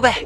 rhythm,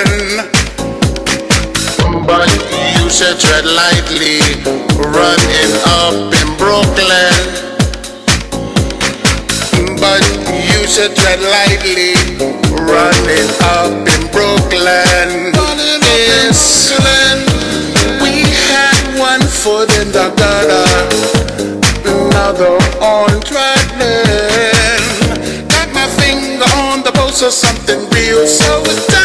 again. But you should tread lightly, running up in Brooklyn. But you should tread lightly, running up in Brooklyn. Yes. We had one foot in the gutter, another on treadmill. Got my finger on the pulse of something real, so it's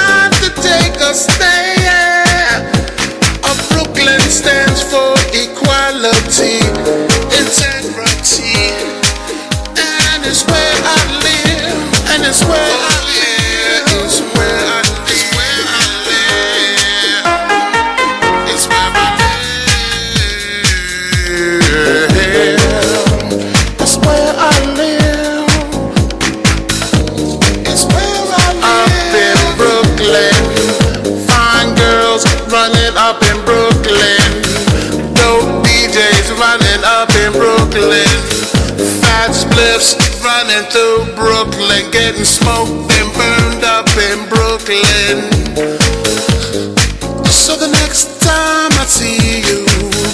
Brooklyn stands for equality, integrity, and it's. running through Brooklyn, getting smoked and burned up in Brooklyn. So the next time I see you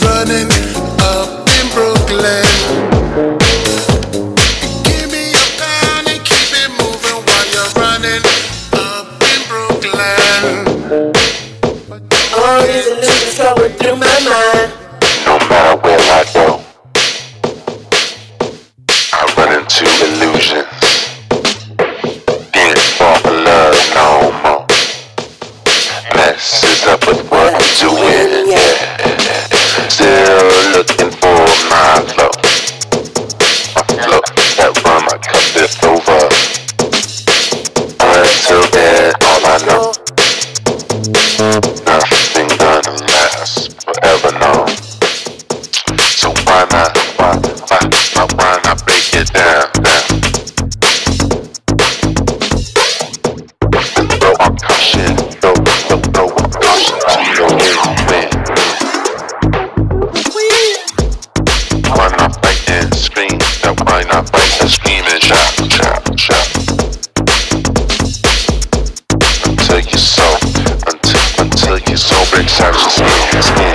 running. to win. Still looking for my love. My love, that rhyme my cup is over. Until then, all I know. man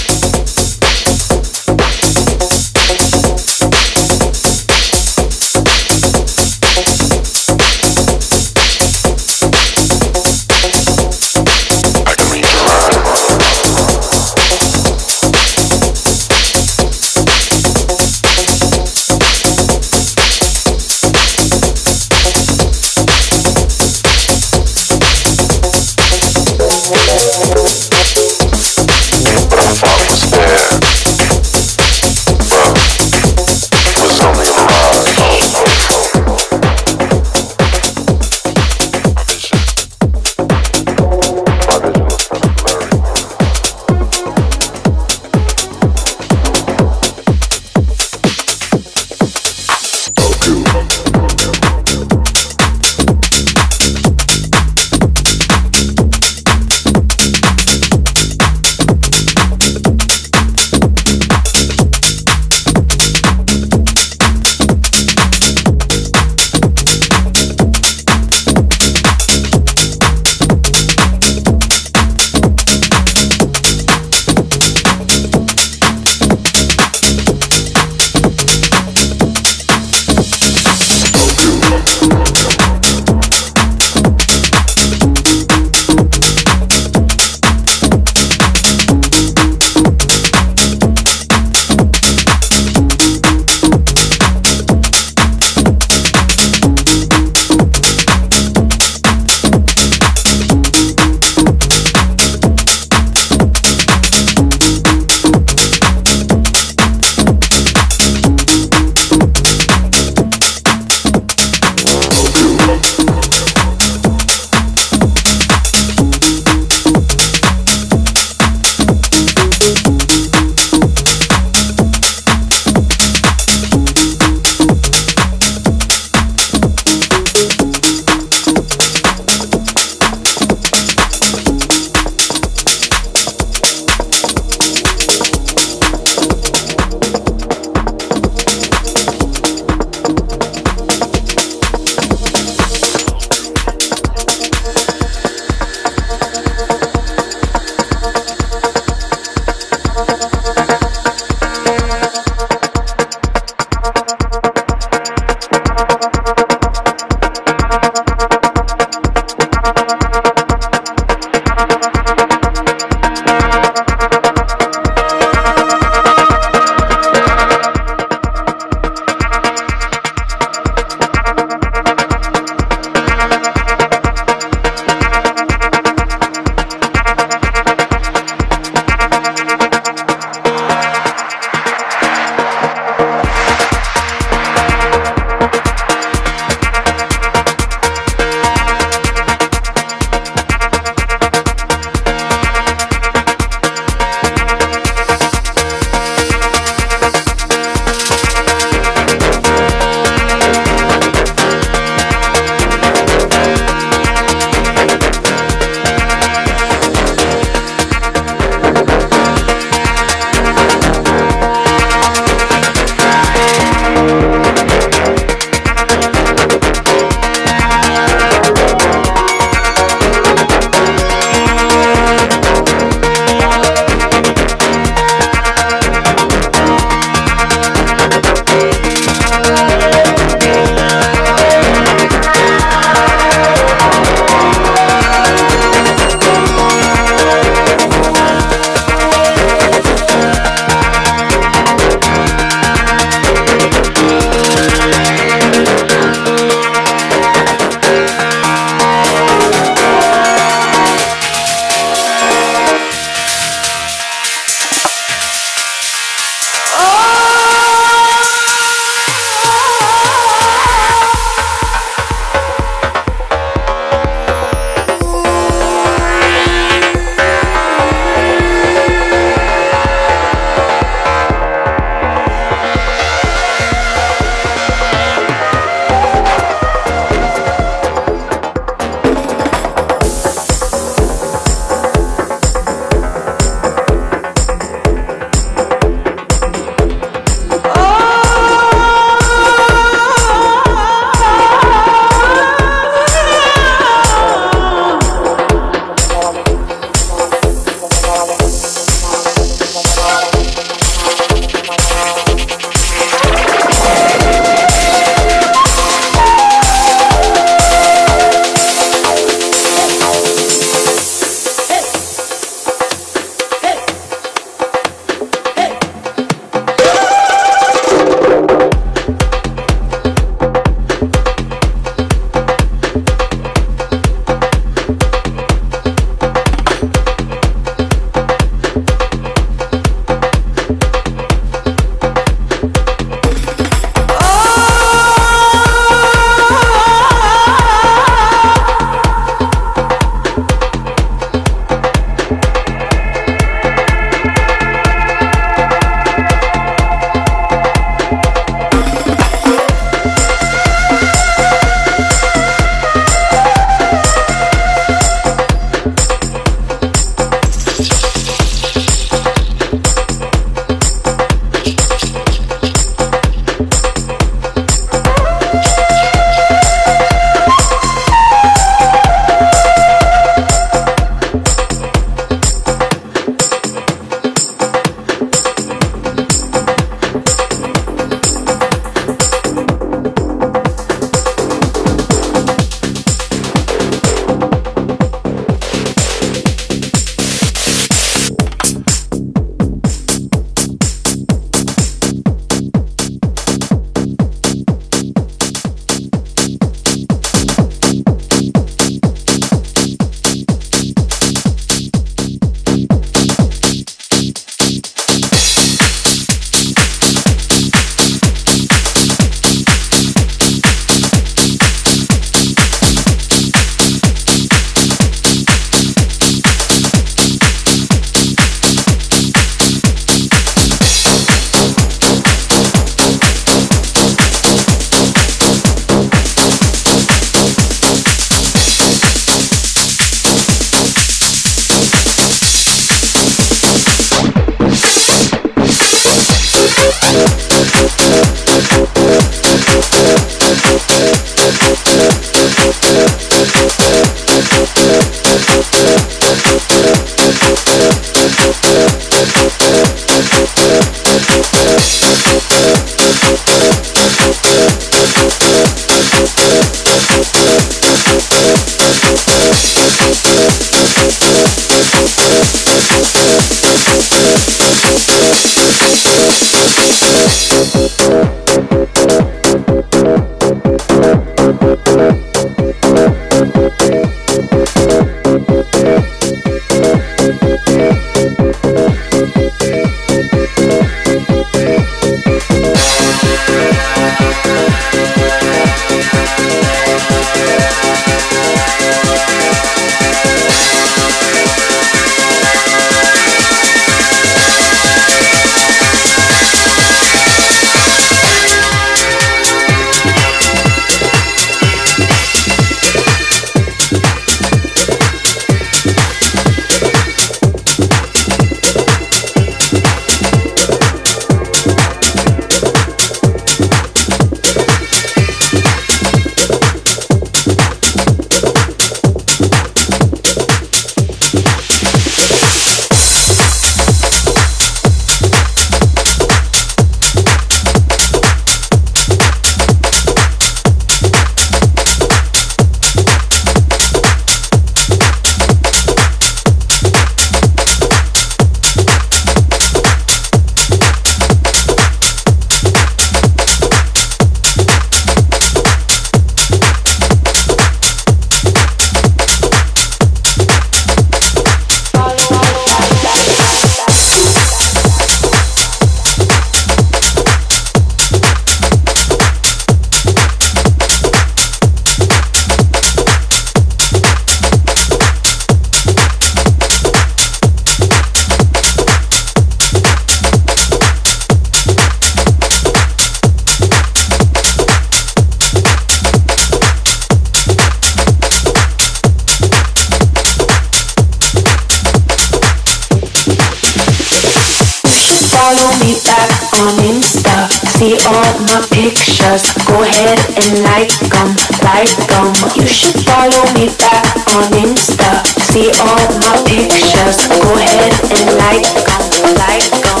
See all my pictures. Go ahead and like them, like them. You should follow me back on Insta. See all my pictures. Go ahead and like them, like them.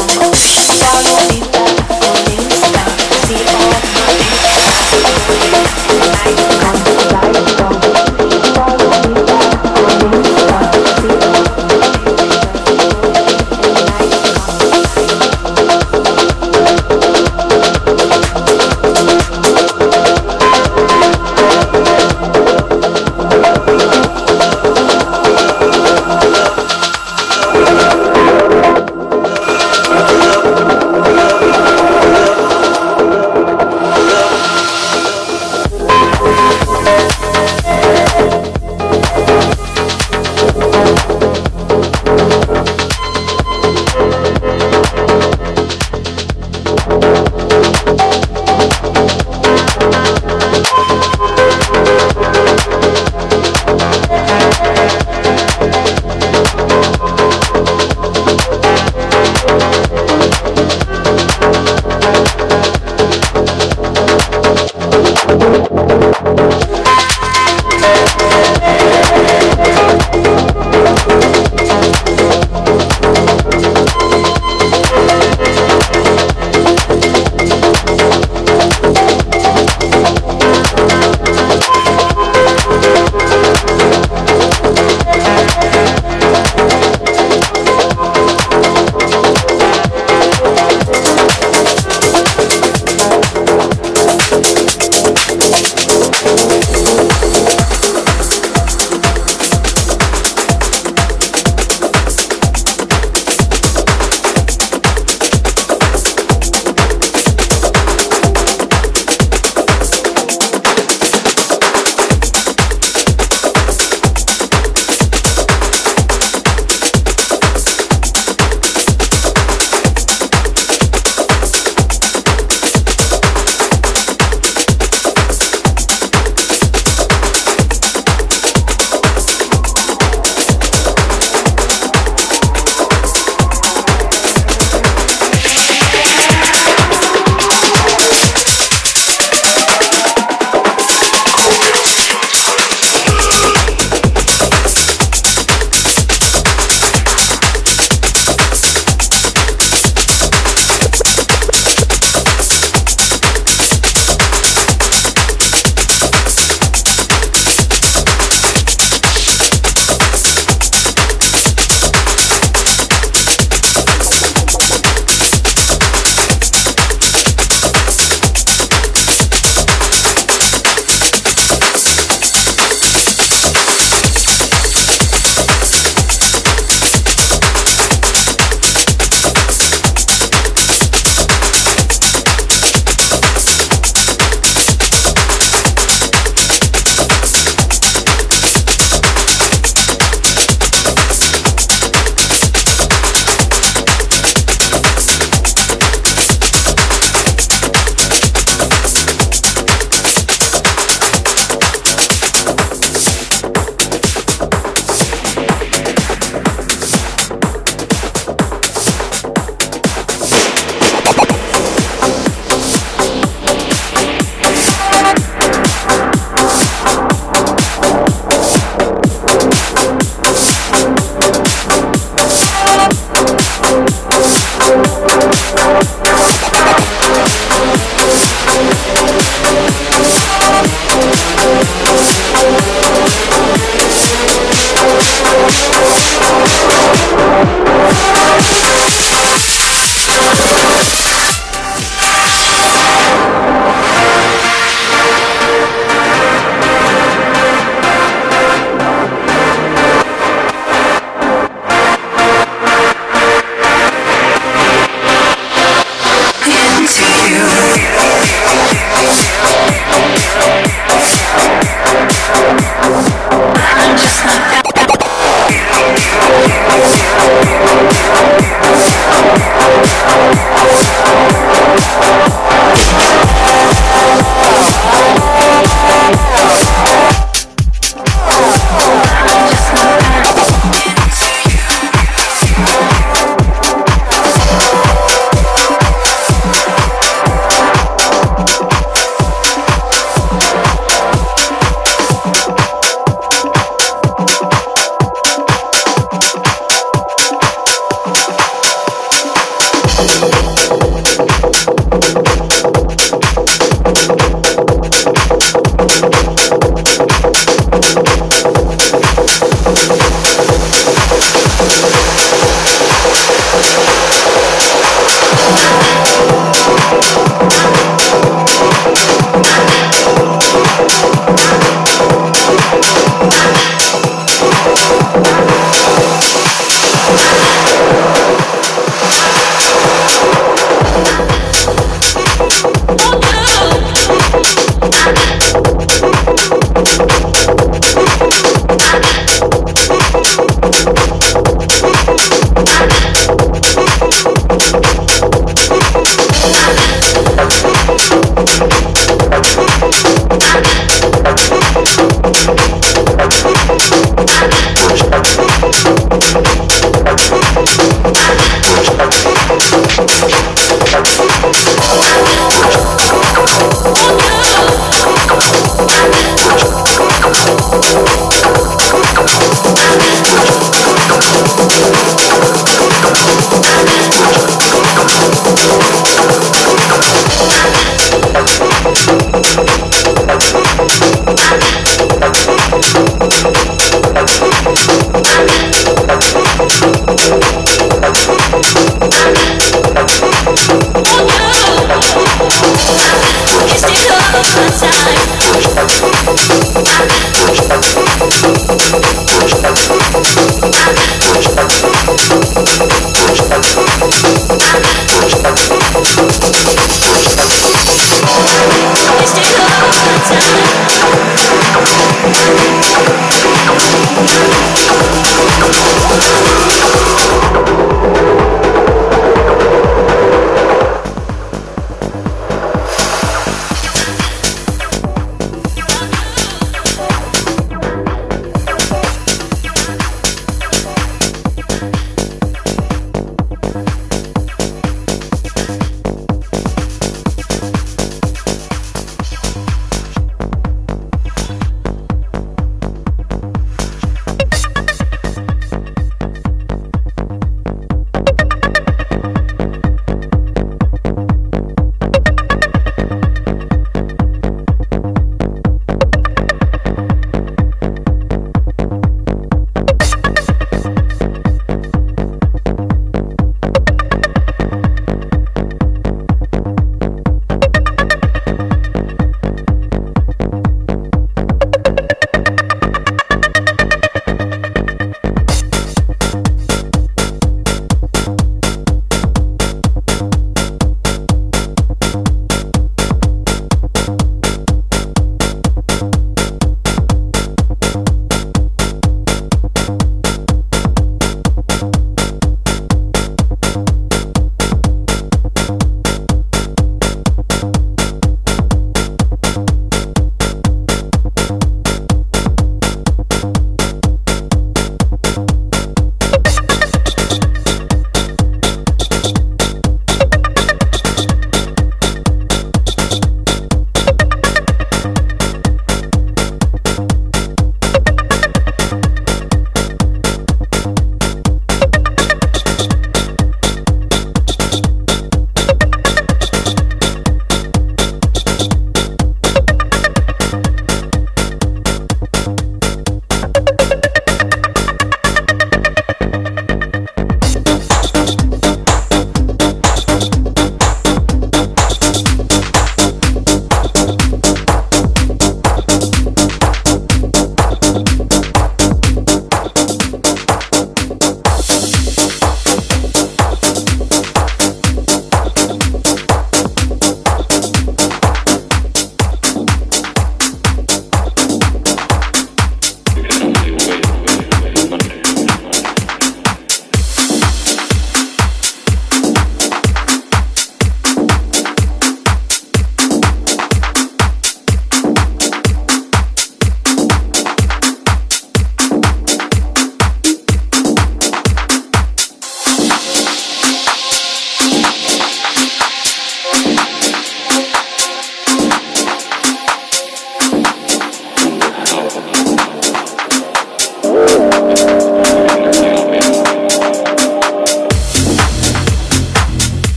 Follow me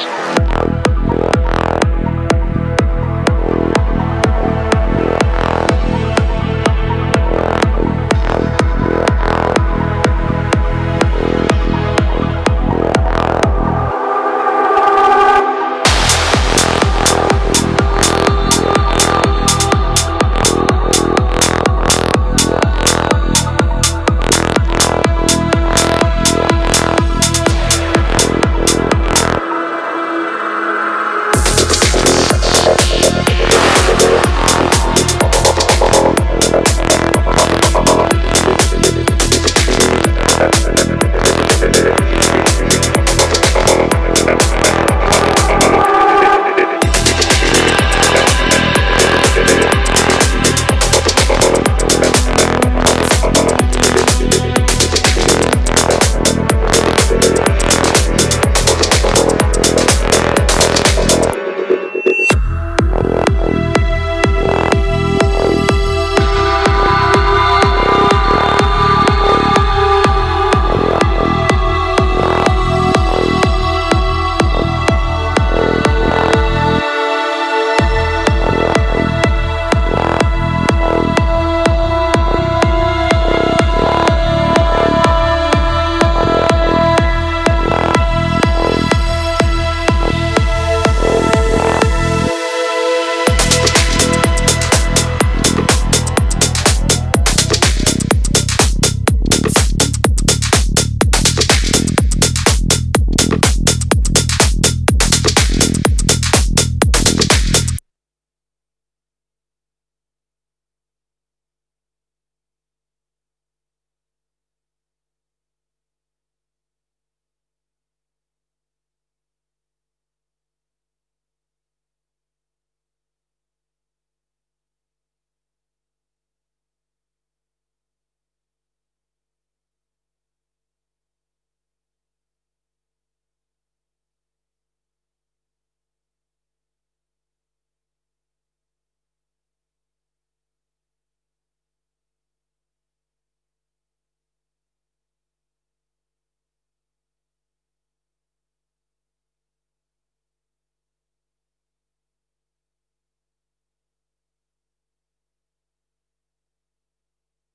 Podcast.